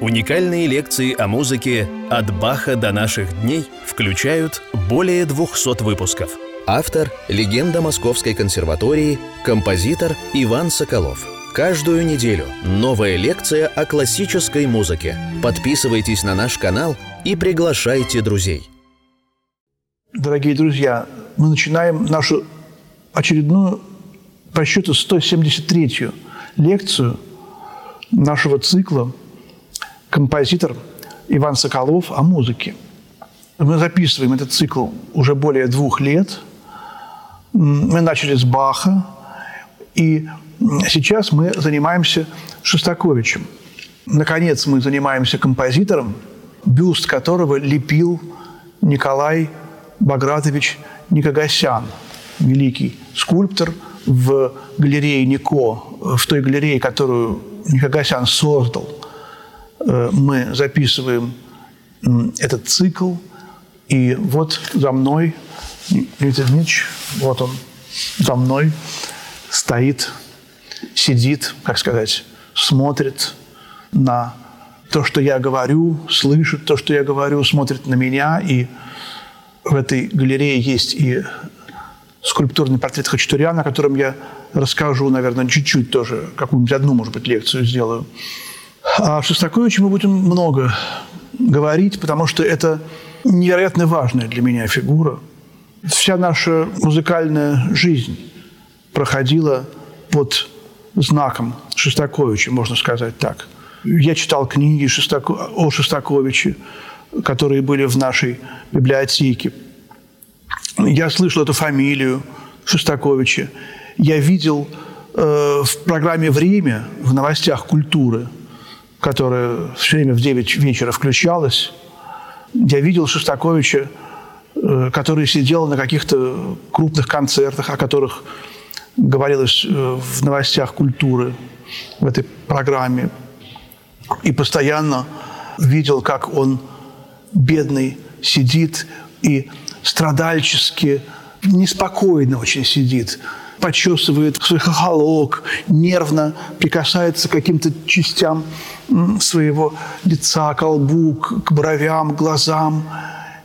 Уникальные лекции о музыке «От Баха до наших дней» включают более 200 выпусков. Автор – легенда Московской консерватории, композитор Иван Соколов. Каждую неделю новая лекция о классической музыке. Подписывайтесь на наш канал и приглашайте друзей. Дорогие друзья, мы начинаем нашу очередную по счету 173-ю лекцию нашего цикла композитор Иван Соколов о музыке. Мы записываем этот цикл уже более двух лет. Мы начали с Баха, и сейчас мы занимаемся Шостаковичем. Наконец мы занимаемся композитором, бюст которого лепил Николай Багратович Никогасян, великий скульптор в галерее Нико, в той галерее, которую Никогасян создал – мы записываем этот цикл, и вот за мной, Дмитрий Дмитриевич, вот он за мной стоит, сидит, как сказать, смотрит на то, что я говорю, слышит то, что я говорю, смотрит на меня. И в этой галерее есть и скульптурный портрет Хачатуряна, о котором я расскажу, наверное, чуть-чуть тоже, какую-нибудь одну, может быть, лекцию сделаю. О Шостаковиче мы будем много говорить, потому что это невероятно важная для меня фигура. Вся наша музыкальная жизнь проходила под знаком Шостаковича, можно сказать так. Я читал книги о Шостаковиче, которые были в нашей библиотеке. Я слышал эту фамилию Шостаковича. Я видел э, в программе «Время» в новостях культуры – которая все время в 9 вечера включалась, я видел Шостаковича, э, который сидел на каких-то крупных концертах, о которых говорилось э, в новостях культуры в этой программе. И постоянно видел, как он, бедный, сидит и страдальчески, неспокойно очень сидит, почесывает свой хохолок, нервно прикасается к каким-то частям своего лица, к лбу, к бровям, глазам.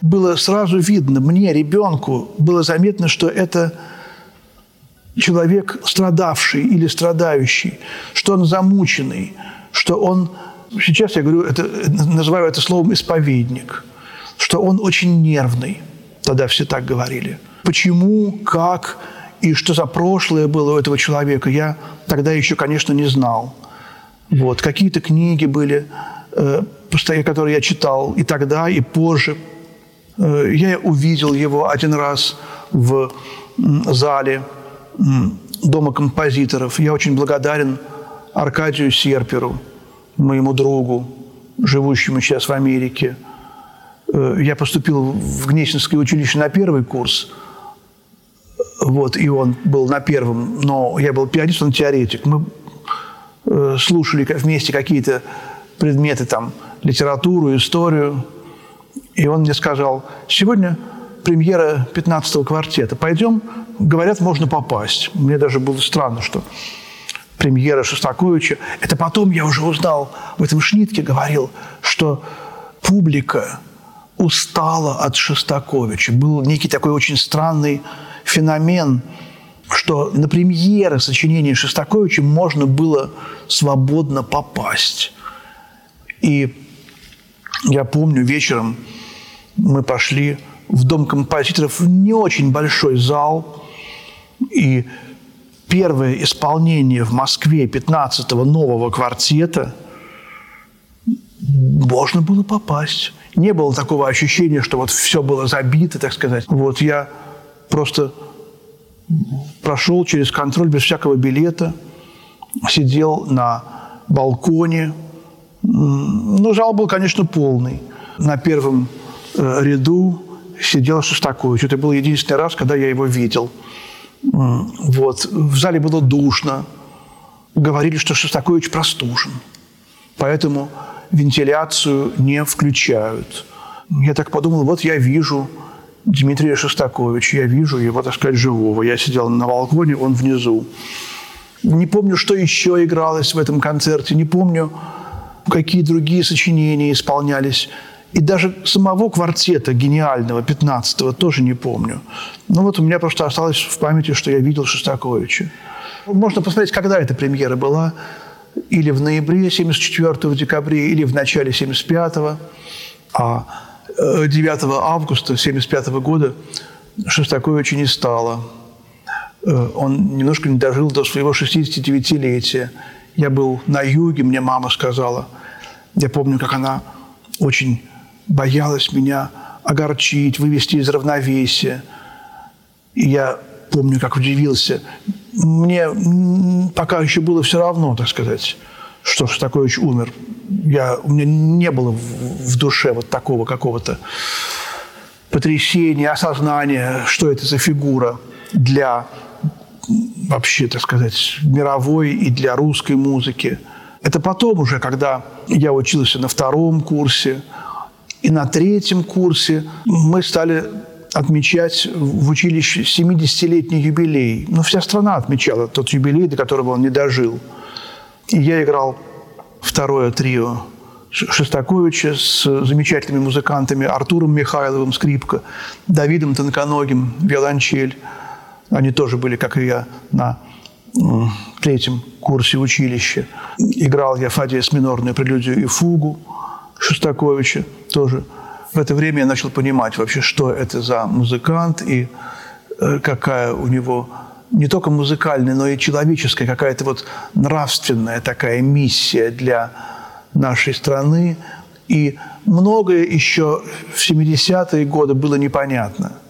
Было сразу видно, мне, ребенку, было заметно, что это человек страдавший или страдающий, что он замученный, что он, сейчас я говорю, это, называю это словом исповедник, что он очень нервный. Тогда все так говорили. Почему, как, и что за прошлое было у этого человека, я тогда еще, конечно, не знал. Вот. Какие-то книги были, э, которые я читал и тогда, и позже. Э, я увидел его один раз в зале Дома композиторов. Я очень благодарен Аркадию Серперу, моему другу, живущему сейчас в Америке. Э, я поступил в Гнесинское училище на первый курс – вот, и он был на первом, но я был пианист, он теоретик. Мы слушали вместе какие-то предметы, там, литературу, историю. И он мне сказал, сегодня премьера 15-го квартета. Пойдем, говорят, можно попасть. Мне даже было странно, что премьера Шостаковича. Это потом я уже узнал, в этом Шнитке говорил, что публика устала от Шостаковича. Был некий такой очень странный феномен, что на премьеры сочинения Шостаковича можно было свободно попасть. И я помню, вечером мы пошли в Дом композиторов, в не очень большой зал, и первое исполнение в Москве 15-го нового квартета можно было попасть. Не было такого ощущения, что вот все было забито, так сказать. Вот я просто прошел через контроль без всякого билета, сидел на балконе. Ну, зал был, конечно, полный. На первом э, ряду сидел Шостакович. Это был единственный раз, когда я его видел. Вот. В зале было душно. Говорили, что Шостакович простужен. Поэтому вентиляцию не включают. Я так подумал, вот я вижу – Дмитрия Шостаковича. Я вижу его, так сказать, живого. Я сидел на балконе, он внизу. Не помню, что еще игралось в этом концерте. Не помню, какие другие сочинения исполнялись. И даже самого квартета гениального 15-го тоже не помню. Ну вот у меня просто осталось в памяти, что я видел Шостаковича. Можно посмотреть, когда эта премьера была. Или в ноябре 74 декабря, или в начале 75-го. А 9 э, августа 75 года Шостаковича не стало. Э, он немножко не дожил до своего 69-летия. Я был на юге, мне мама сказала. Я помню, как она очень боялась меня огорчить, вывести из равновесия. И я помню, как удивился. Мне пока еще было все равно, так сказать, что Шостакович умер. Я, у меня не было в, душе вот такого какого-то потрясения, осознания, что это за фигура для вообще, так сказать, мировой и для русской музыки. Это потом уже, когда я учился на втором курсе и на третьем курсе, мы стали отмечать в училище 70-летний юбилей. Ну, вся страна отмечала тот юбилей, до которого он не дожил. И я играл второе трио Шостаковича с замечательными музыкантами Артуром Михайловым, скрипка, Давидом Тонконогим, виолончель – они тоже были, как и я, на третьем курсе училища. Играл я Фадия минорную прелюдию и фугу Шостаковича тоже. В это время я начал понимать вообще, что это за музыкант и э, какая у него не только музыкальная, но и человеческая, какая-то вот нравственная такая миссия для нашей страны. И многое еще в 70-е годы было непонятно –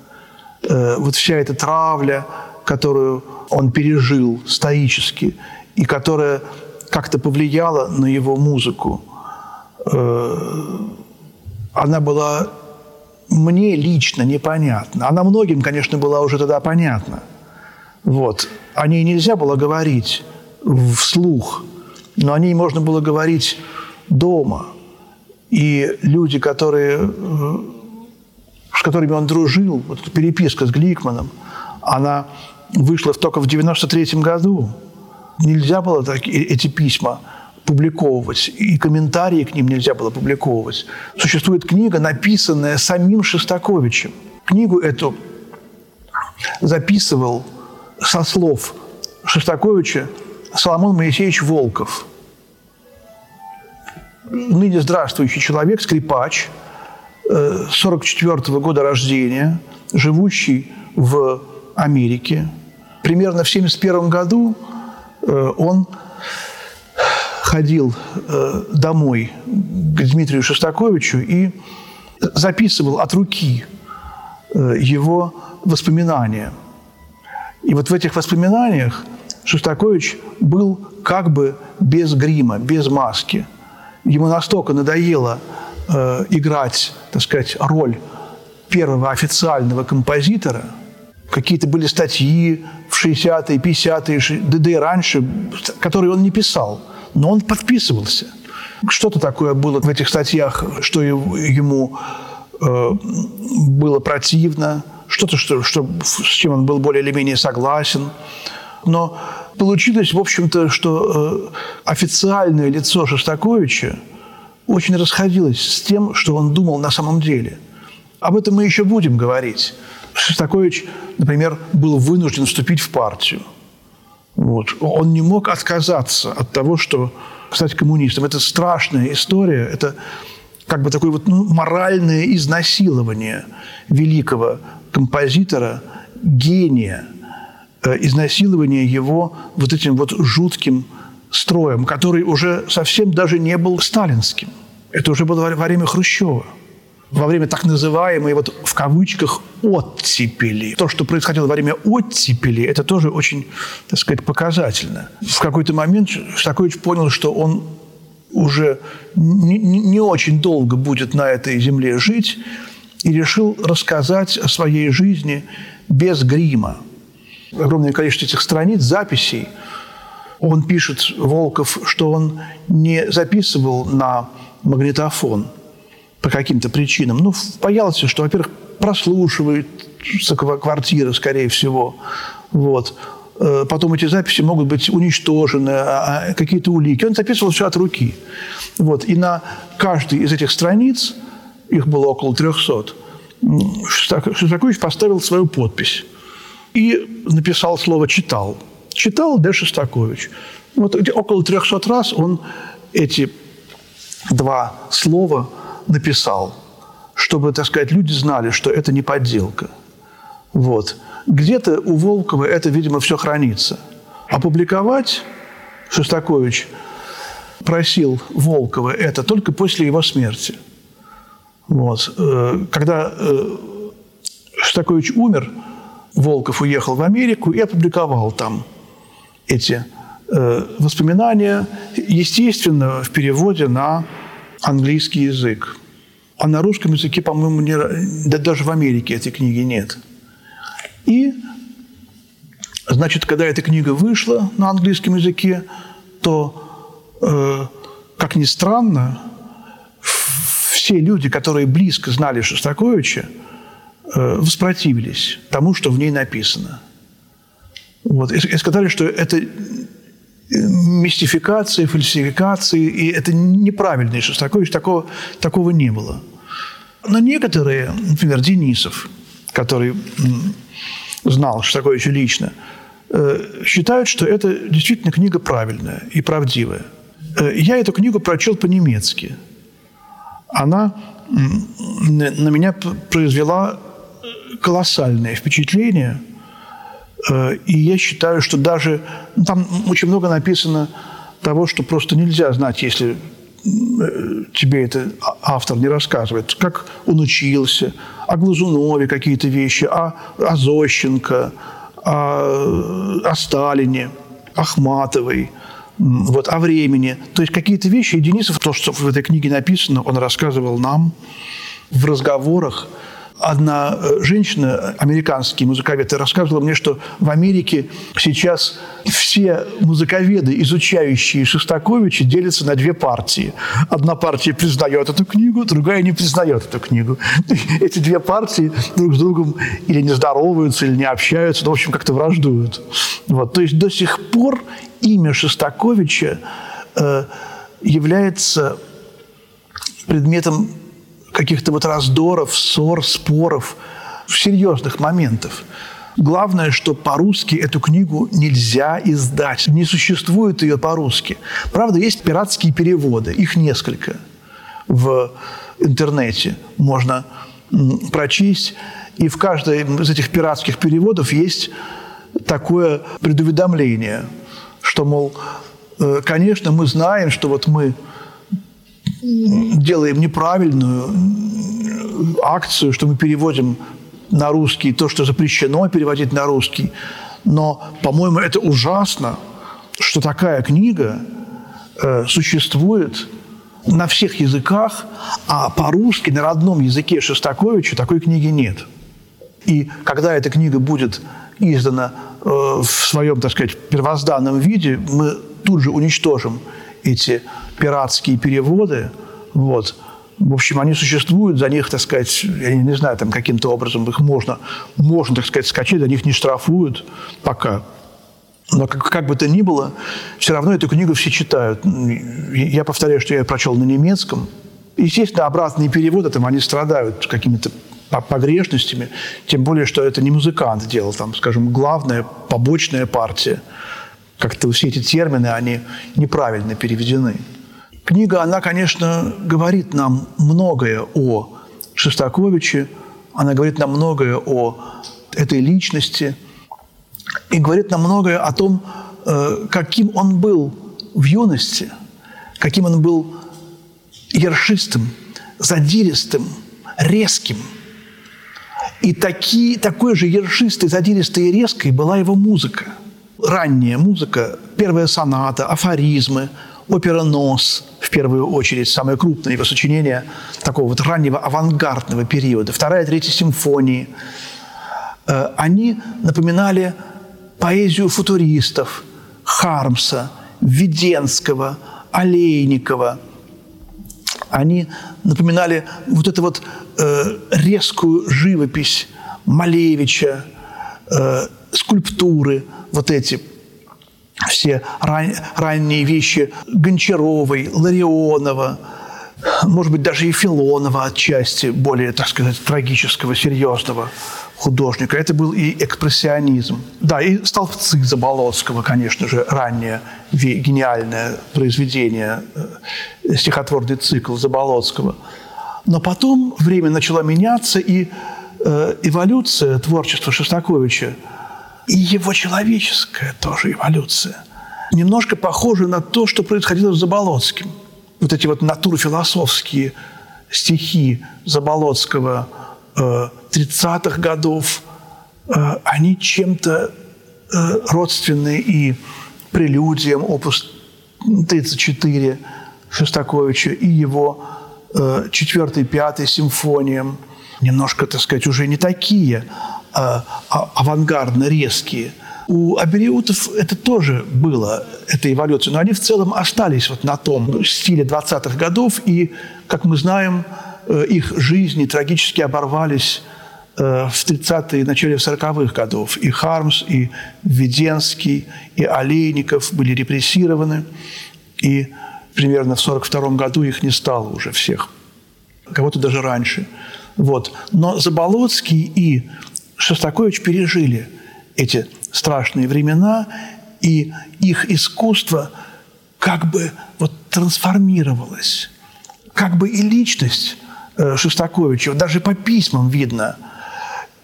э, вот вся эта травля, которую он пережил стоически, и которая как-то повлияла на его музыку, э, она была мне лично непонятна. Она многим, конечно, была уже тогда понятна. Вот. О ней нельзя было говорить вслух, но о ней можно было говорить дома. И люди, которые э, с которыми он дружил, вот эта переписка с Гликманом, она вышла только в 93 году. Нельзя было так, эти письма публиковывать, и комментарии к ним нельзя было публиковывать. Существует книга, написанная самим Шостаковичем. Книгу эту записывал со слов Шостаковича Соломон Моисеевич Волков. Ныне здравствующий человек, скрипач – 44 -го года рождения, живущий в Америке. Примерно в 71 году э, он ходил э, домой к Дмитрию Шостаковичу и записывал от руки э, его воспоминания. И вот в этих воспоминаниях Шостакович был как бы без грима, без маски. Ему настолько надоело э, играть, так сказать, роль первого официального композитора. Какие-то были статьи в 60-е, 50-е, да и раньше, которые он не писал, но он подписывался. Что-то такое было в этих статьях, что ему э, было противно, что-то, что, что, с чем он был более или менее согласен. Но получилось, в общем-то, что э, официальное лицо Шостаковича – очень расходилось с тем, что он думал на самом деле. Об этом мы еще будем говорить. Шостакович, например, был вынужден вступить в партию. Вот. Он не мог отказаться от того, что стать коммунистом. Это страшная история, это как бы такое вот ну, моральное изнасилование великого композитора, гения, изнасилование его вот этим вот жутким строем, который уже совсем даже не был сталинским. Это уже было во время Хрущева во время так называемой, вот в кавычках, оттепели. То, что происходило во время оттепели, это тоже очень, так сказать, показательно. В какой-то момент Шостакович понял, что он уже не, не очень долго будет на этой земле жить, и решил рассказать о своей жизни без грима. Огромное количество этих страниц, записей – он пишет, Волков, что он не записывал на магнитофон по каким-то причинам. Ну, боялся, что, во-первых, прослушивает квартира, скорее всего. Вот. э, потом эти записи могут быть уничтожены, а, а, какие-то улики. Он записывал все от руки. Вот. И на каждой из этих страниц, их было около 300, Шостакович поставил свою подпись и написал слово «читал». Читал Д. Шостакович. Вот около 300 раз он эти два слова написал, чтобы, так сказать, люди знали, что это не подделка. Вот. Где-то у Волкова это, видимо, все хранится. Опубликовать Шостакович просил Волкова это только после его смерти. Вот. Э, когда э, Шостакович умер, Волков уехал в Америку и опубликовал там эти э, воспоминания, естественно, в переводе на английский язык. А на русском языке, по-моему, не, да даже в Америке этой книги нет. И, значит, когда эта книга вышла на английском языке, то, э, как ни странно, все люди, которые близко знали Шостаковича, воспротивились тому, что в ней написано. Вот. И, сказали, что это э, мистификации, фальсификации, и это неправильный Шостакович, такого, такого не было. Но некоторые, например, Денисов, который знал Шостаковича лично, э, считают, что это действительно книга правильная и правдивая. Э, я эту книгу прочел по-немецки. Она на меня произвела колоссальное впечатление. Э, и я считаю, что даже ну, там очень много написано того, что просто нельзя знать, если тебе это автор не рассказывает, как он учился, о Глазунове какие-то вещи, о, о Зощенко, о, о Сталине, Ахматовой, вот, о времени. То есть какие-то вещи. И Денисов, то, что в этой книге написано, он рассказывал нам в разговорах – Одна э, женщина, американский музыковед, рассказывала мне, что в Америке сейчас все музыковеды, изучающие Шостаковича, делятся на две партии. Одна партия признает эту книгу, другая не признает эту книгу. Эти две партии друг с другом или не здороваются, или не общаются, но, в общем, как-то враждуют. Вот. То есть до сих пор имя Шостаковича э, является предметом каких-то вот раздоров, ссор, споров, серьезных моментов. Главное, что по-русски эту книгу нельзя издать. Не существует ее по-русски. Правда, есть пиратские переводы. Их несколько в интернете можно прочесть. И в каждом из этих пиратских переводов есть такое предуведомление, что, мол, э, конечно, мы знаем, что вот мы делаем неправильную акцию, что мы переводим на русский то, что запрещено переводить на русский. Но, по-моему, это ужасно, что такая книга э, существует на всех языках, а по-русски, на родном языке Шостаковича такой книги нет. И когда эта книга будет издана э, в своем, так сказать, первозданном виде, мы тут же уничтожим эти пиратские переводы. Вот. В общем, они существуют, за них, так сказать, я не знаю, там каким-то образом их можно, можно, так сказать, скачать, за них не штрафуют пока. Но как, как бы то ни было, все равно эту книгу все читают. Я повторяю, что я ее прочел на немецком. Естественно, обратные переводы, там, они страдают какими-то погрешностями, тем более, что это не музыкант делал, там, скажем, главная побочная партия. Как-то все эти термины, они неправильно переведены. Книга, она, конечно, говорит нам многое о Шостаковиче, она говорит нам многое о этой личности и говорит нам многое о том, э, каким он был в юности, каким он был ершистым, задиристым, резким. И таки, такой же ершистой, задиристой и резкой была его музыка. Ранняя музыка, первая соната, афоризмы, опера «Нос», в первую очередь, самое крупное его сочинение такого вот раннего авангардного периода, вторая, третья симфонии, э, они напоминали поэзию футуристов Хармса, Веденского, Олейникова. Они напоминали вот эту вот э, резкую живопись Малевича, э, скульптуры вот эти все ран, ранние вещи Гончаровой, Ларионова, может быть, даже и Филонова отчасти, более, так сказать, трагического, серьезного художника. Это был и экспрессионизм. Да, и столбцы Заболоцкого, конечно же, раннее гениальное произведение, э, стихотворный цикл Заболоцкого. Но потом время начало меняться, и э, эволюция творчества Шостаковича, и его человеческая тоже эволюция, немножко похожа на то, что происходило с Заболоцким. Вот эти вот натурфилософские стихи Заболоцкого – 30-х годов, э, они чем-то э, родственны и прелюдиям опус 34 Шостаковича и его э, четвертой, пятой симфониям, немножко, так сказать, уже не такие авангардно резкие. У абериутов это тоже было, эта эволюция, но они в целом остались вот на том стиле 20-х годов, и, как мы знаем, Э, их жизни трагически оборвались э, в 30-е, начале 40-х годов. И Хармс, и Введенский, и Олейников были репрессированы, и примерно в 42 году их не стало уже всех. Кого-то даже раньше. Вот. Но Заболоцкий и Шостакович пережили эти страшные времена, и их искусство как бы вот трансформировалось. Как бы и личность Э, Шостаковича, даже по письмам видно.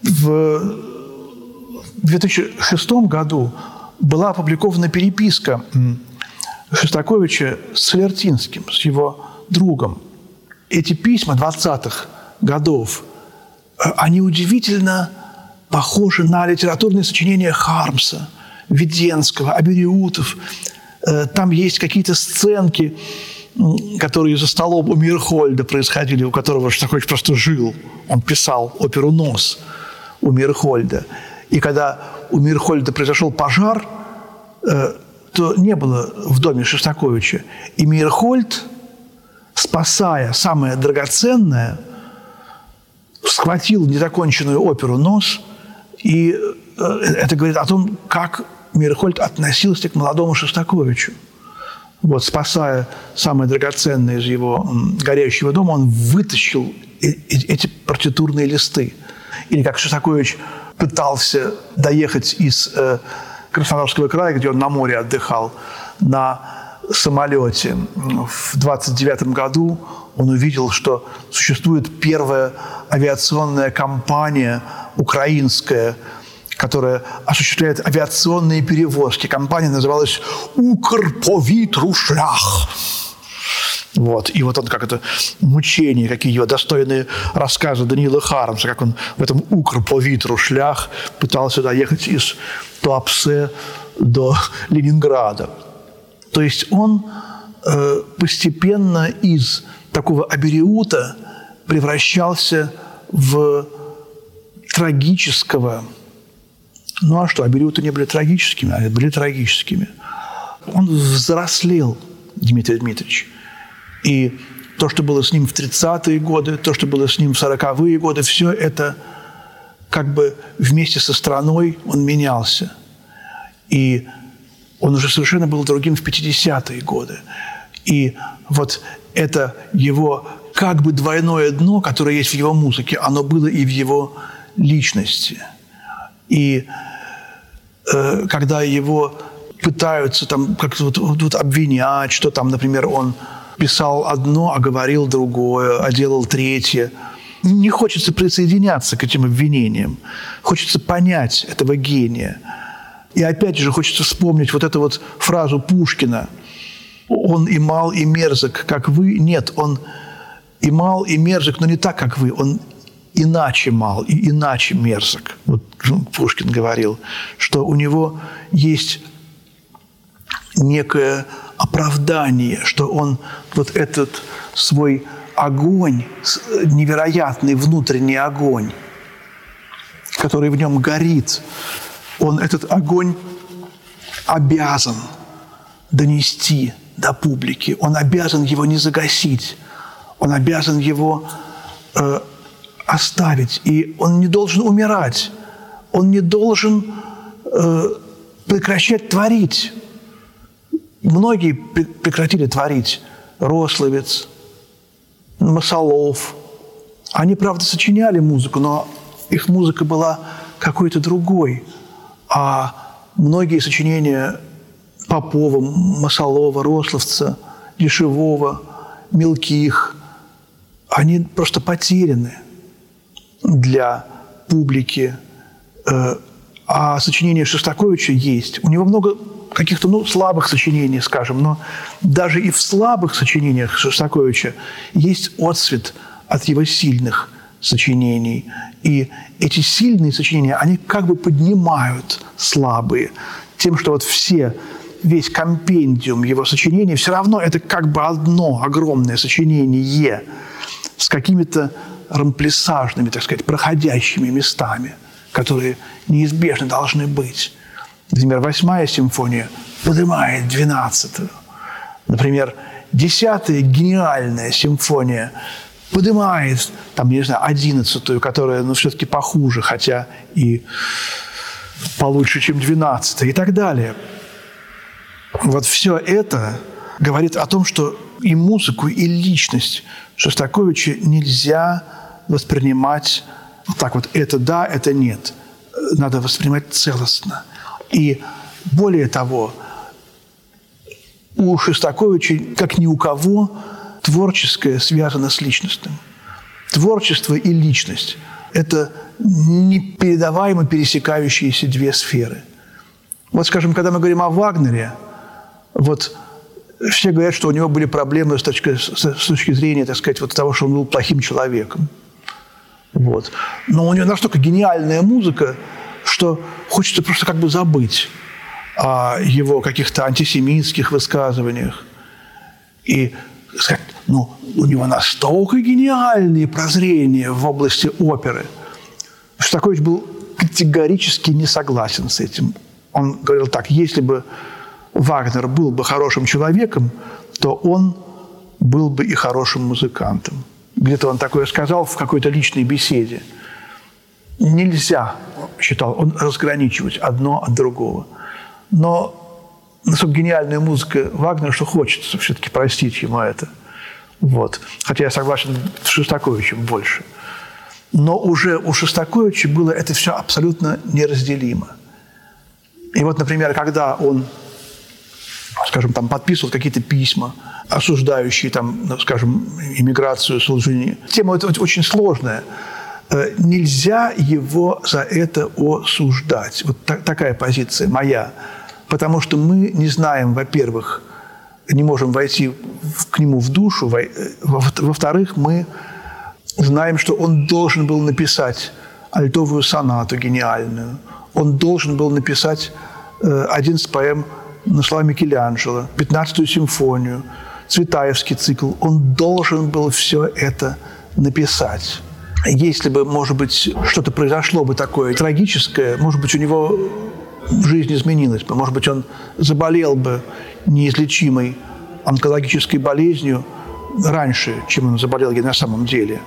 В 2006 году была опубликована переписка Шостаковича с Солертинским, с его другом. Эти письма 20-х годов, э, они удивительно похожи на литературные сочинения Хармса, Веденского, Абериутов. Э, там есть какие-то сценки, которые за столом у Мирхольда происходили, у которого Шостакович просто жил. Он писал оперу «Нос» у Мирхольда. И когда у Мирхольда произошел пожар, э, то не было в доме Шостаковича. И Мирхольд, спасая самое драгоценное, схватил недоконченную оперу «Нос», и э, это говорит о том, как Мирхольд относился к молодому Шостаковичу вот, спасая самое драгоценное из его горящего дома, он вытащил эти партитурные листы. Или как Шостакович пытался доехать из э, Краснодарского края, где он на море отдыхал, на самолете. В 29 году он увидел, что существует первая авиационная компания украинская – которая осуществляет авиационные перевозки. Компания называлась «Укрповитрушлях». Вот. И вот он как это мучение, какие его достойные рассказы Даниила Хармса, как он в этом укрповитру шлях пытался доехать из Туапсе до Ленинграда. То есть он э, постепенно из такого абериута превращался в трагического, ну а что, абериуты не были трагическими, а были трагическими. Он взрослел, Дмитрий Дмитриевич. И то, что было с ним в 30-е годы, то, что было с ним в 40-е годы, все это как бы вместе со страной он менялся. И он уже совершенно был другим в 50-е годы. И вот это его как бы двойное дно, которое есть в его музыке, оно было и в его личности. И Э, когда его пытаются там как-то вот, вот обвинять, что там, например, он писал одно, а говорил другое, а делал третье. Не хочется присоединяться к этим обвинениям. Хочется понять этого гения. И опять же хочется вспомнить вот эту вот фразу Пушкина. Он и мал, и мерзок, как вы. Нет, он и мал, и мерзок, но не так, как вы. Он иначе мал и иначе мерзок. Вот Пушкин говорил, что у него есть некое оправдание, что он вот этот свой огонь, невероятный внутренний огонь, который в нем горит, он этот огонь обязан донести до публики, он обязан его не загасить, он обязан его э, оставить. И он не должен умирать. Он не должен э, прекращать творить. Многие прекратили творить. Рословец, Масолов. Они, правда, сочиняли музыку, но их музыка была какой-то другой. А многие сочинения Попова, Масолова, Рословца, Дешевого, Мелких, они просто потеряны для публики. Э, а сочинение Шостаковича есть. У него много каких-то ну, слабых сочинений, скажем, но даже и в слабых сочинениях Шостаковича есть отсвет от его сильных сочинений. И эти сильные сочинения, они как бы поднимают слабые тем, что вот все, весь компендиум его сочинений, все равно это как бы одно огромное сочинение с какими-то рамплесажными, так сказать, проходящими местами, которые неизбежно должны быть. Например, восьмая симфония поднимает двенадцатую. Например, десятая гениальная симфония поднимает, там, не знаю, одиннадцатую, которая, ну, все-таки похуже, хотя и получше, чем двенадцатая, и так далее. Вот все это говорит о том, что и музыку, и личность Шостаковича нельзя воспринимать вот так вот, это да, это нет. Надо воспринимать целостно. И более того, у Шостаковича, как ни у кого, творческое связано с личностным. Творчество и личность – это непередаваемо пересекающиеся две сферы. Вот, скажем, когда мы говорим о Вагнере, вот все говорят, что у него были проблемы с точки, с точки зрения, так сказать, вот того, что он был плохим человеком. Вот. Но у него настолько гениальная музыка, что хочется просто как бы забыть о его каких-то антисемитских высказываниях. И сказать, ну, у него настолько гениальные прозрения в области оперы. Шостакович был категорически не согласен с этим. Он говорил так, если бы Вагнер был бы хорошим человеком, то он был бы и хорошим музыкантом. Где-то он такое сказал в какой-то личной беседе. Нельзя, считал он, разграничивать одно от другого. Но насколько гениальная музыка Вагнера, что хочется все-таки простить ему это. Вот. Хотя я согласен с Шостаковичем больше. Но уже у Шостаковича было это все абсолютно неразделимо. И вот, например, когда он, скажем, там подписывал какие-то письма, осуждающие, там, ну, скажем, иммиграцию Солжени. Тема это очень сложная. Э, нельзя его за это осуждать. Вот так, такая позиция моя. Потому что мы не знаем, во-первых, не можем войти к нему в душу, э, во-вторых, мы знаем, что он должен был написать альтовую сонату гениальную, он должен был написать 11 э, поэм на слова Микеланджело, 15-ю симфонию, Цветаевский цикл. Он должен был все это написать. Если бы, может быть, что-то произошло бы такое трагическое, может быть, у него жизнь изменилась бы. Может быть, он заболел бы неизлечимой онкологической болезнью раньше, чем он заболел ей на самом деле.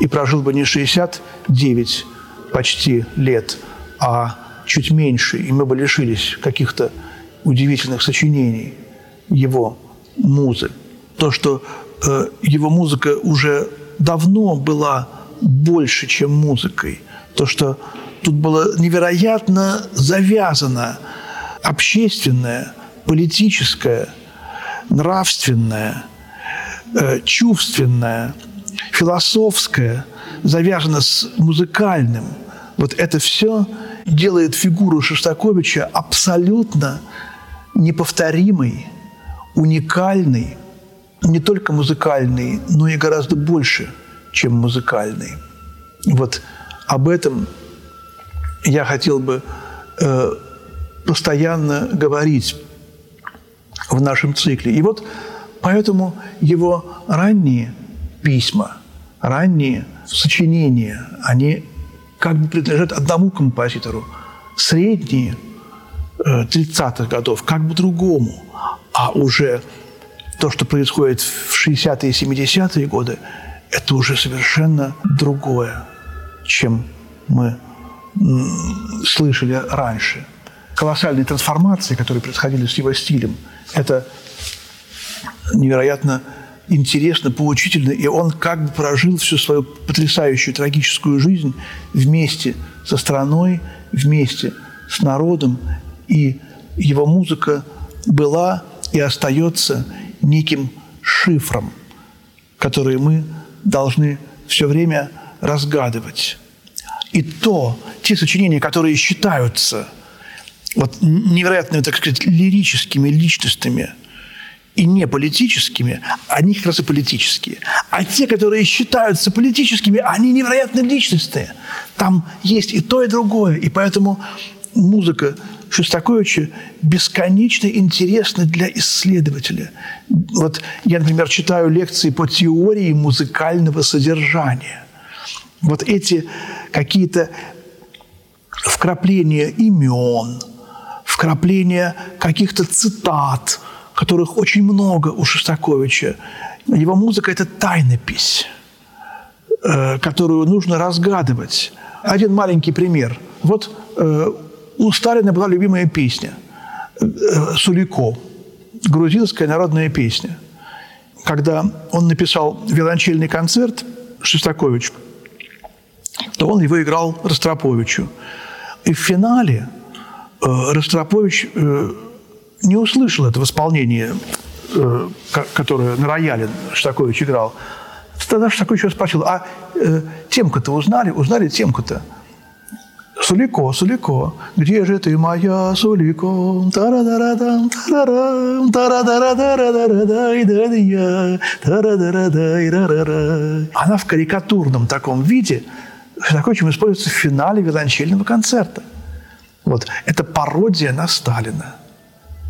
И прожил бы не 69 почти лет, а чуть меньше, и мы бы лишились каких-то удивительных сочинений его музы. То, что э, его музыка уже давно была больше, чем музыкой. То, что тут было невероятно завязано общественное, политическое, нравственное, э, чувственное, философское, завязано с музыкальным. Вот это все делает фигуру Шостаковича абсолютно неповторимой, уникальный, не только музыкальный, но и гораздо больше, чем музыкальный. Вот об этом я хотел бы э, постоянно говорить в нашем цикле. И вот поэтому его ранние письма, ранние сочинения, они как бы принадлежат одному композитору. Средние 30-х годов как бы другому. А уже то, что происходит в 60-е и 70-е годы, это уже совершенно другое, чем мы слышали раньше. колоссальные трансформации, которые происходили с его стилем. Это невероятно интересно, поучительно, и он как бы прожил всю свою потрясающую трагическую жизнь вместе со страной, вместе с народом, и его музыка была и остается неким шифром, который мы должны все время разгадывать. И то, те сочинения, которые считаются вот, невероятными, так сказать, лирическими личностями и не политическими, они как раз и политические. А те, которые считаются политическими, они невероятно личностные. Там есть и то, и другое. И поэтому музыка Шостаковича бесконечно интересна для исследователя. Вот я, например, читаю лекции по теории музыкального содержания. Вот эти какие-то вкрапления имен, вкрапления каких-то цитат, которых очень много у Шостаковича. Его музыка – это тайнопись, э, которую нужно разгадывать. Один маленький пример. Вот э, у Сталина была любимая песня э, «Сулико», грузинская народная песня. Когда он написал виолончельный концерт Шостакович, то он его играл Ростроповичу. И в финале э, Ростропович э, не услышал это в исполнении, которое на рояле Шостакович играл. Тогда Шостакович его спросил, а темку-то узнали? Узнали темку-то? Сулико, Сулико, где же ты, моя Сулико? Она в карикатурном таком виде, такой, чем используется в финале виолончельного концерта. Вот. Это пародия на Сталина.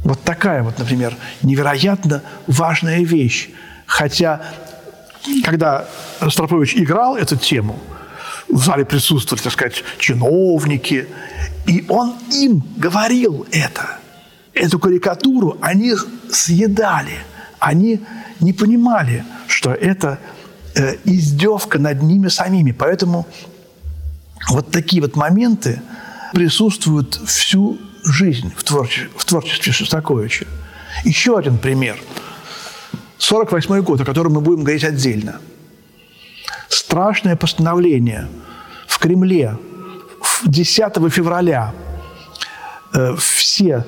Вот такая вот, например, невероятно важная вещь. Хотя, когда Ростропович играл эту тему – в зале присутствовали, так сказать, чиновники. И он им говорил это. Эту карикатуру они съедали. Они не понимали, что это э, издевка над ними самими. Поэтому вот такие вот моменты присутствуют всю жизнь в творчестве, в творчестве Шостаковича. Еще один пример. 48 год, о котором мы будем говорить отдельно – страшное постановление в Кремле 10 февраля. Э, все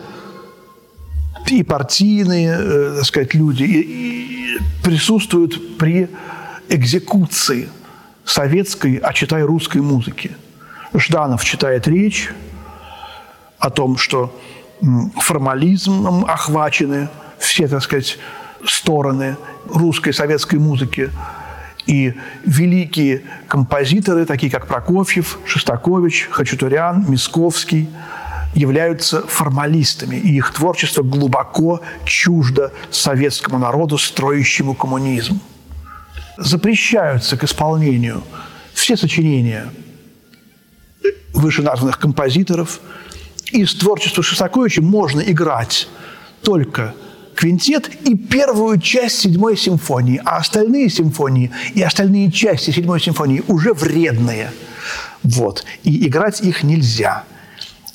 и партийные, э, так сказать, люди и, и присутствуют при экзекуции советской, а читай русской музыки. Жданов читает речь о том, что формализмом охвачены все, так сказать, стороны русской советской музыки – и великие композиторы, такие как Прокофьев, Шостакович, Хачатурян, Мисковский, являются формалистами, и их творчество глубоко чуждо советскому народу, строящему коммунизм. Запрещаются к исполнению все сочинения вышеназванных композиторов. Из творчества Шостаковича можно играть только квинтет и первую часть седьмой симфонии, а остальные симфонии и остальные части седьмой симфонии уже вредные. Вот. И играть их нельзя.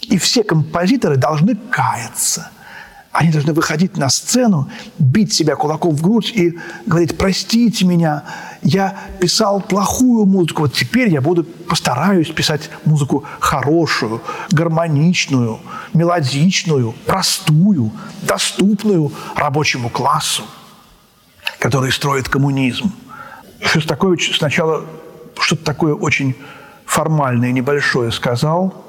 И все композиторы должны каяться – они должны выходить на сцену, бить себя кулаком в грудь и говорить, простите меня, я писал плохую музыку, вот теперь я буду, постараюсь писать музыку хорошую, гармоничную, мелодичную, простую, доступную рабочему классу, который строит коммунизм. Шостакович сначала что-то такое очень формальное, небольшое сказал –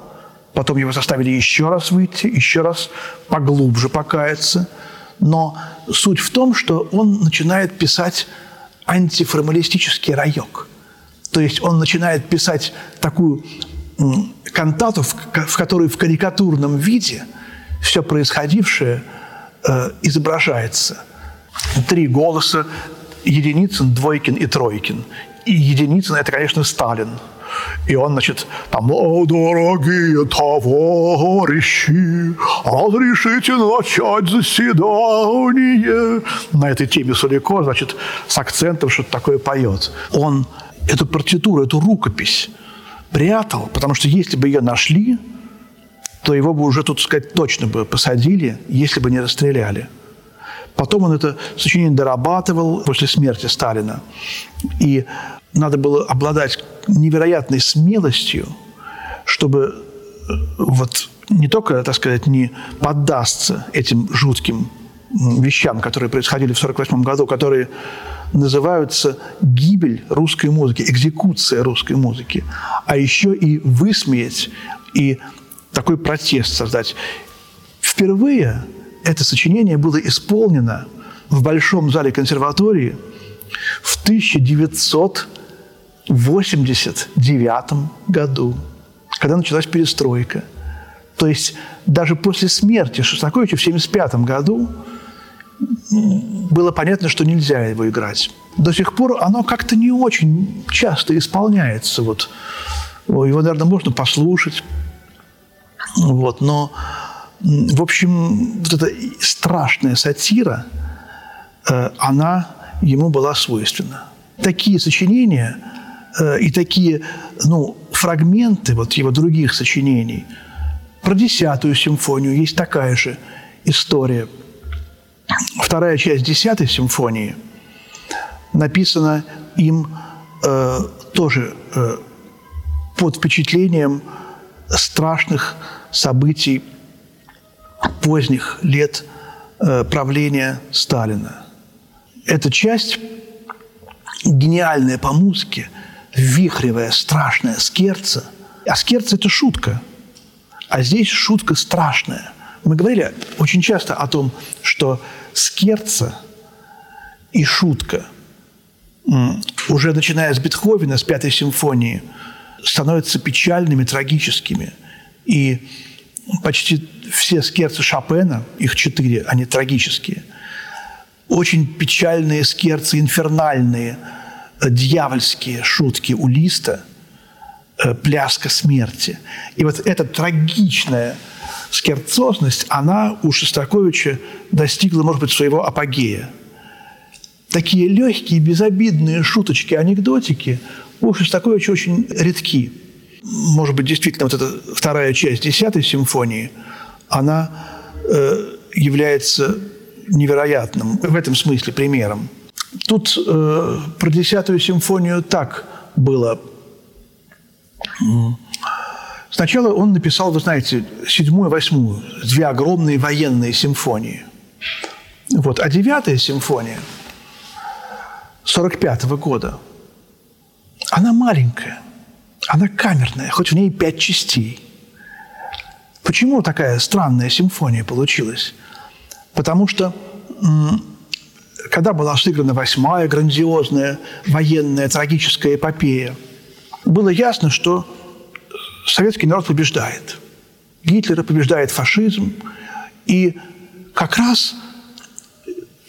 Потом его заставили еще раз выйти, еще раз поглубже покаяться. Но суть в том, что он начинает писать антиформалистический райок. То есть он начинает писать такую кантату, в которой в карикатурном виде все происходившее э, изображается. Три голоса – Единицын, Двойкин и Тройкин. И Единицын – это, конечно, Сталин – и он, значит, там, о, дорогие товарищи, разрешите начать заседание. На этой теме Сулико, значит, с акцентом что-то такое поет. Он эту партитуру, эту рукопись прятал, потому что если бы ее нашли, то его бы уже, тут сказать, точно бы посадили, если бы не расстреляли. Потом он это сочинение дорабатывал после смерти Сталина. И надо было обладать невероятной смелостью, чтобы э, вот не только, так сказать, не поддастся этим жутким вещам, которые происходили в 1948 году, которые называются гибель русской музыки, экзекуция русской музыки, а еще и высмеять и такой протест создать. Впервые это сочинение было исполнено в Большом зале консерватории в 1989 году, когда началась перестройка. То есть даже после смерти Шостаковича в 1975 году было понятно, что нельзя его играть. До сих пор оно как-то не очень часто исполняется. Вот. Его, наверное, можно послушать. Вот. Но, в общем, вот эта страшная сатира, э, она ему была свойственна. Такие сочинения и такие ну, фрагменты вот его других сочинений. Про десятую симфонию есть такая же история – Вторая часть десятой симфонии написана им э, тоже э, под впечатлением страшных событий поздних лет э, правления Сталина. Эта часть гениальная по музыке, вихревая, страшная скерца. А скерца – это шутка. А здесь шутка страшная. Мы говорили очень часто о том, что скерца и шутка, уже начиная с Бетховена, с Пятой симфонии, становятся печальными, трагическими. И почти все скерцы Шопена, их четыре, они трагические. Очень печальные скерцы, инфернальные, дьявольские шутки у Листа, э, пляска смерти. И вот эта трагичная скерцозность, она у Шостаковича достигла, может быть, своего апогея. Такие легкие, безобидные шуточки, анекдотики у Шостаковича очень редки. Может быть, действительно, вот эта вторая часть десятой симфонии, она э, является невероятным в этом смысле примером. Тут э, про десятую симфонию так было Сначала он написал, вы знаете, седьмую, восьмую, две огромные военные симфонии. Вот. А девятая симфония 45 -го года, она маленькая, она камерная, хоть в ней пять частей. Почему такая странная симфония получилась? Потому что когда была сыграна восьмая грандиозная военная трагическая эпопея, было ясно, что советский народ побеждает. Гитлер побеждает фашизм. И как раз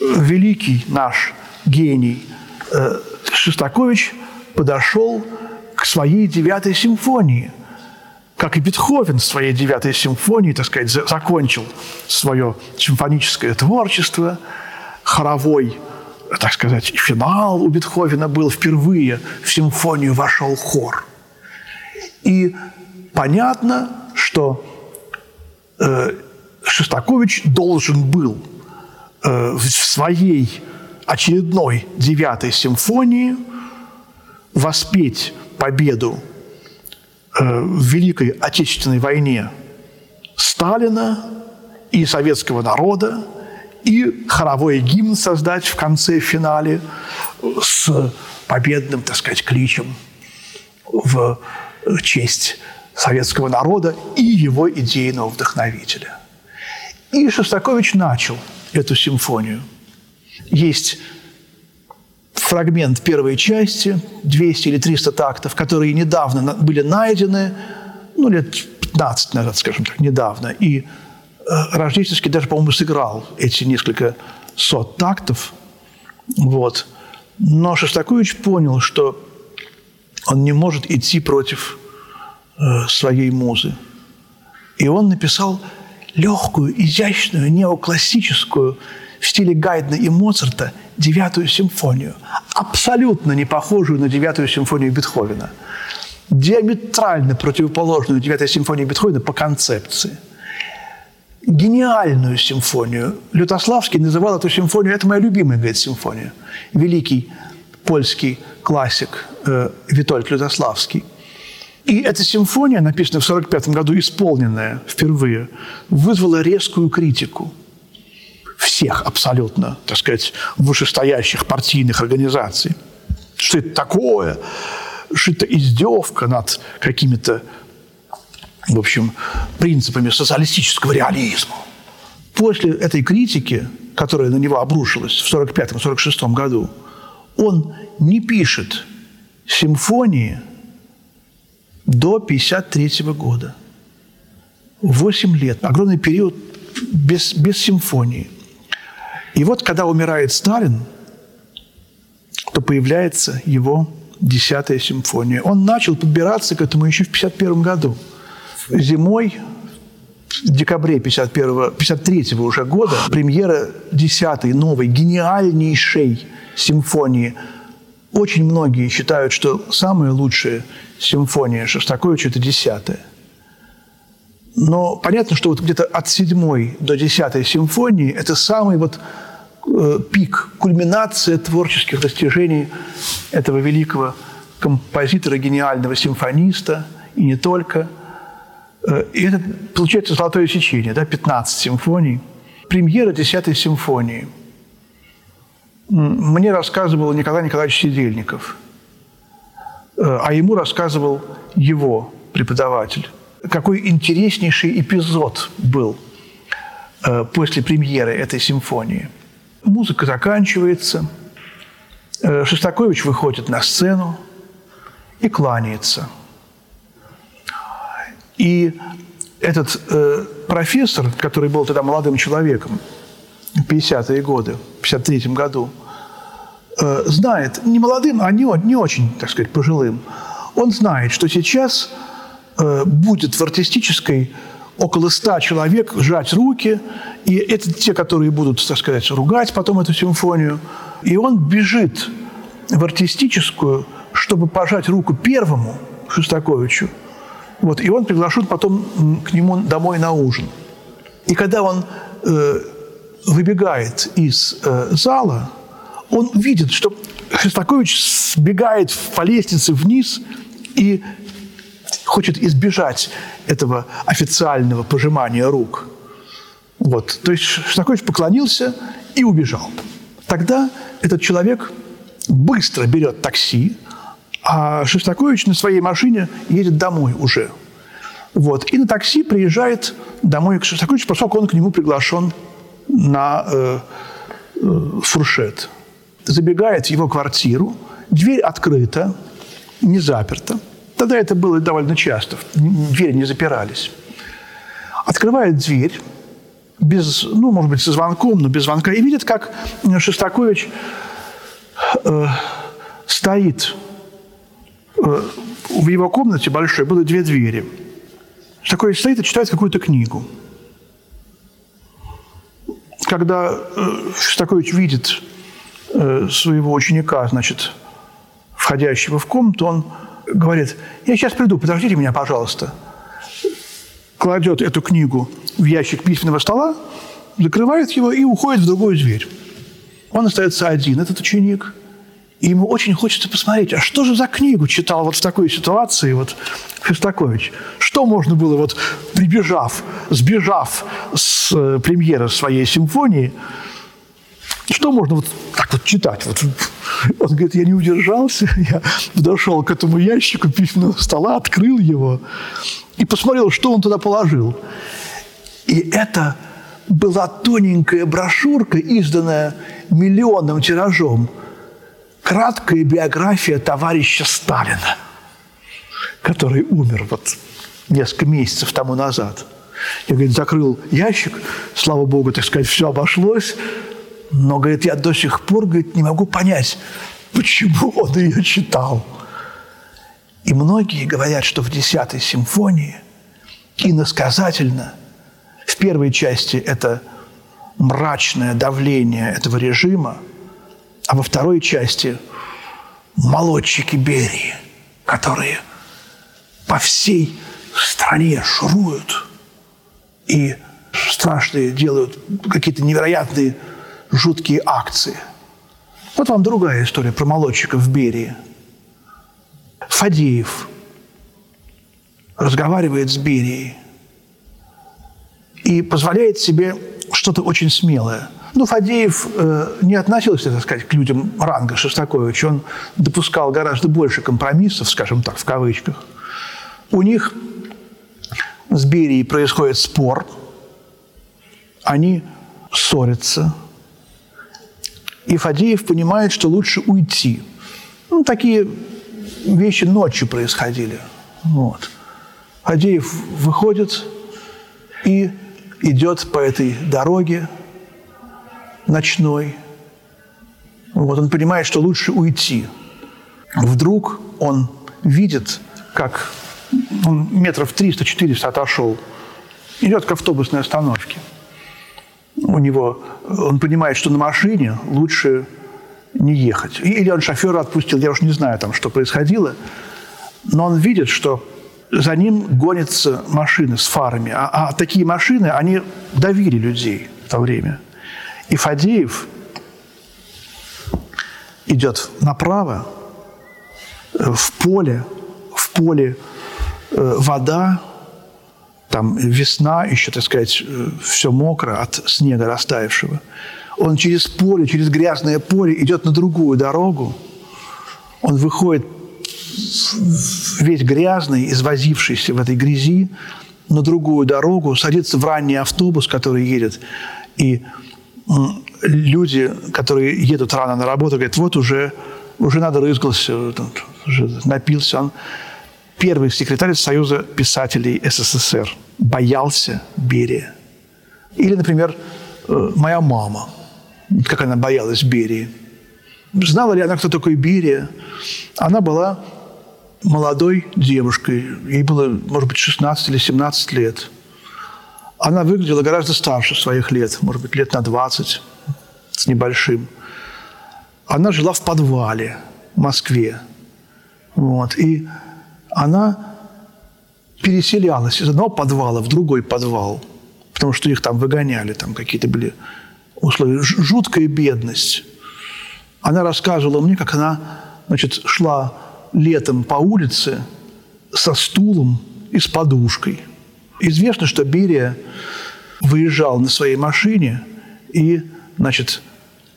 великий наш гений э, Шостакович подошел к своей девятой симфонии, как и Бетховен в своей девятой симфонии, так сказать, закончил свое симфоническое творчество, хоровой, так сказать, финал у Бетховена был впервые в симфонию вошел хор. И понятно, что э, Шостакович должен был э, в своей очередной девятой симфонии воспеть победу э, в Великой Отечественной войне Сталина и советского народа, и хоровой гимн создать в конце, в финале с победным, так сказать, кличем в честь советского народа и его идейного вдохновителя. И Шостакович начал эту симфонию. Есть фрагмент первой части, 200 или 300 тактов, которые недавно были найдены, ну, лет 15 назад, скажем так, недавно. И Рождественский даже, по-моему, сыграл эти несколько сот тактов. Вот. Но Шостакович понял, что он не может идти против Э, своей музы. И он написал легкую, изящную, неоклассическую в стиле Гайдна и Моцарта девятую симфонию, абсолютно не похожую на девятую симфонию Бетховена. диаметрально противоположную девятой симфонии Бетховена по концепции. Гениальную симфонию. Лютославский называл эту симфонию, это моя любимая, говорит, симфония. Великий польский классик э, Витольд Лютославский. И эта симфония, написанная в 1945 году, исполненная впервые, вызвала резкую критику всех абсолютно, так сказать, вышестоящих партийных организаций. Что это такое? Что это издевка над какими-то, в общем, принципами социалистического реализма. После этой критики, которая на него обрушилась в 1945-1946 году, он не пишет симфонии до 1953 года. Восемь лет. Огромный период без, без симфонии. И вот, когда умирает Сталин, то появляется его десятая симфония. Он начал подбираться к этому еще в 1951 году. Зимой, в декабре 51 53 уже года, премьера десятой новой, гениальнейшей симфонии. Очень многие считают, что самая лучшая симфония Шостаковича – это десятая. Но понятно, что вот где-то от седьмой до десятой симфонии – это самый вот э, пик, кульминация творческих достижений этого великого композитора, гениального симфониста, и не только. Э, и это получается золотое сечение, да, 15 симфоний. Премьера десятой симфонии – мне рассказывал Николай Николаевич Сидельников, э, а ему рассказывал его преподаватель. Какой интереснейший эпизод был э, после премьеры этой симфонии. Музыка заканчивается, Шостакович выходит на сцену и кланяется. И этот э, профессор, который был тогда молодым человеком, 50-е годы, в 53 году, э, знает, не молодым, а не, не очень, так сказать, пожилым, он знает, что сейчас э, будет в артистической около ста человек сжать руки, и это те, которые будут, так сказать, ругать потом эту симфонию. И он бежит в артистическую, чтобы пожать руку первому Шостаковичу. Вот, и он приглашен потом к нему домой на ужин. И когда он э, выбегает из э, зала, он видит, что Шостакович сбегает по лестнице вниз и хочет избежать этого официального пожимания рук. Вот. То есть Шостакович поклонился и убежал. Тогда этот человек быстро берет такси, а Шостакович на своей машине едет домой уже. Вот. И на такси приезжает домой к Шостаковичу, поскольку он к нему приглашен на э, э, фуршет. Забегает в его квартиру, дверь открыта, не заперта. Тогда это было довольно часто, двери не запирались. Открывает дверь, без, ну, может быть, со звонком, но без звонка, и видит, как Шостакович э, стоит. Э, в его комнате большой было две двери. Шостакович стоит и читает какую-то книгу – когда э, Шостакович видит э, своего ученика, значит, входящего в комнату, он говорит, я сейчас приду, подождите меня, пожалуйста. Кладет эту книгу в ящик письменного стола, закрывает его и уходит в другую дверь. Он остается один, этот ученик – и ему очень хочется посмотреть, а что же за книгу читал вот в такой ситуации вот Шостакович? Что можно было, вот прибежав, сбежав с э, премьеры своей симфонии, что можно вот так вот читать? Вот. Он говорит, я не удержался, я подошел к этому ящику письменного стола, открыл его и посмотрел, что он туда положил. И это была тоненькая брошюрка, изданная миллионным тиражом – краткая биография товарища Сталина, который умер вот несколько месяцев тому назад. Я, говорит, закрыл ящик, слава богу, так сказать, все обошлось, но, говорит, я до сих пор, говорит, не могу понять, почему он ее читал. И многие говорят, что в десятой симфонии иносказательно в первой части это мрачное давление этого режима – а во второй части молодчики Берии, которые по всей стране шуруют и страшные делают какие-то невероятные жуткие акции. Вот вам другая история про молодчика в Берии. Фадеев разговаривает с Берией и позволяет себе что-то очень смелое. Ну, Фадеев э, не относился, так сказать, к людям ранга Шостаковича. Он допускал гораздо больше компромиссов, скажем так, в кавычках. У них с Берией происходит спор. Они ссорятся. И Фадеев понимает, что лучше уйти. Ну, такие вещи ночью происходили. Вот. Фадеев выходит и идет по этой дороге ночной. Вот он понимает, что лучше уйти. Вдруг он видит, как он метров 300-400 отошел, идет к автобусной остановке. У него, он понимает, что на машине лучше не ехать. Или он шофера отпустил, я уж не знаю, там, что происходило. Но он видит, что за ним гонятся машины с фарами. А, а такие машины, они давили людей в то время. И Фадеев идет направо, э, в поле, в поле э, вода, там весна, еще, так сказать, э, все мокро от снега растаявшего. Он через поле, через грязное поле идет на другую дорогу. Он выходит весь грязный, извозившийся в этой грязи, на другую дорогу, садится в ранний автобус, который едет, и люди, которые едут рано на работу, говорят, вот уже, уже надо рызгался, уже напился. Он первый секретарь Союза писателей СССР. Боялся Берия. Или, например, э, моя мама, как она боялась Берии. Знала ли она, кто такой Берия? Она была молодой девушкой. Ей было, может быть, 16 или 17 лет. Она выглядела гораздо старше своих лет, может быть, лет на 20 с небольшим. Она жила в подвале в Москве. Вот. И она переселялась из одного подвала в другой подвал, потому что их там выгоняли, там какие-то были условия. Жуткая бедность. Она рассказывала мне, как она значит, шла летом по улице со стулом и с подушкой. Известно, что Берия выезжал на своей машине и, значит,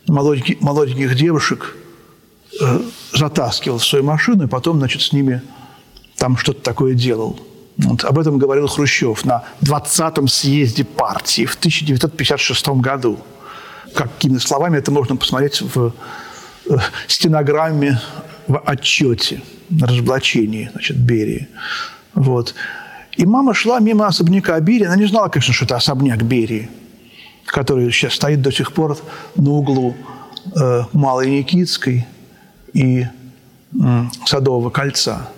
молоденьких, молоденьких девушек э, затаскивал в свою машину и потом, значит, с ними там что-то такое делал. Вот, об этом говорил Хрущев на 20-м съезде партии в 1956 году. Какими словами это можно посмотреть в э, стенограмме в отчете на разоблачении значит, Берии. Вот. И мама шла мимо особняка Берии. Она не знала, конечно, что это особняк Берии, который сейчас стоит до сих пор на углу э, Малой Никитской и э, Садового кольца.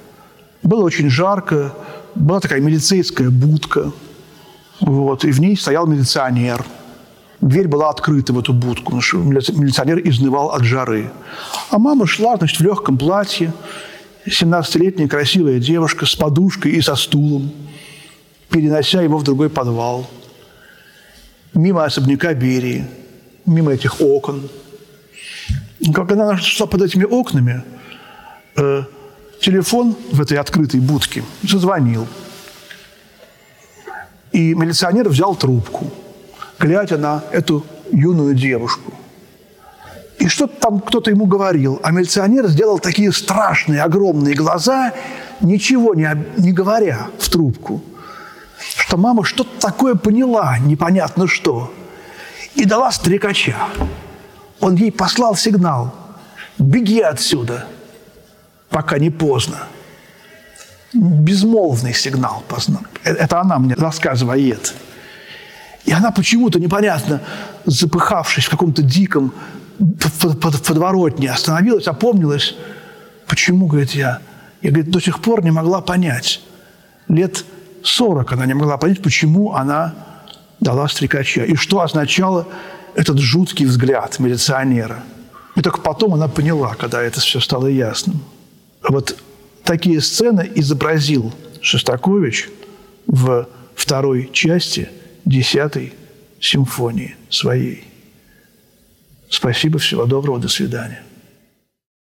Было очень жарко, была такая милицейская будка, вот, и в ней стоял милиционер – Дверь была открыта в эту будку, потому что милиционер изнывал от жары. А мама шла, значит, в легком платье, 17-летняя красивая девушка с подушкой и со стулом, перенося его в другой подвал. Мимо особняка Берии, мимо этих окон. Как она шла под этими окнами, э, телефон в этой открытой будке зазвонил. И милиционер взял трубку – глядя на эту юную девушку. И что-то там кто-то ему говорил, а милиционер сделал такие страшные, огромные глаза, ничего не, не говоря в трубку, что мама что-то такое поняла, непонятно что, и дала стрекача. Он ей послал сигнал «Беги отсюда, пока не поздно». Безмолвный сигнал. Э, это она мне рассказывает. И она почему-то непонятно, запыхавшись в каком-то диком подворотне, остановилась, опомнилась. Почему, говорит я? Я, говорит, до сих пор не могла понять. Лет 40 она не могла понять, почему она дала стрекача. И что означало этот жуткий взгляд милиционера. И только потом она поняла, когда это все стало ясным. Вот такие сцены изобразил Шостакович в второй части десятой симфонии своей. Спасибо, всего доброго, до свидания.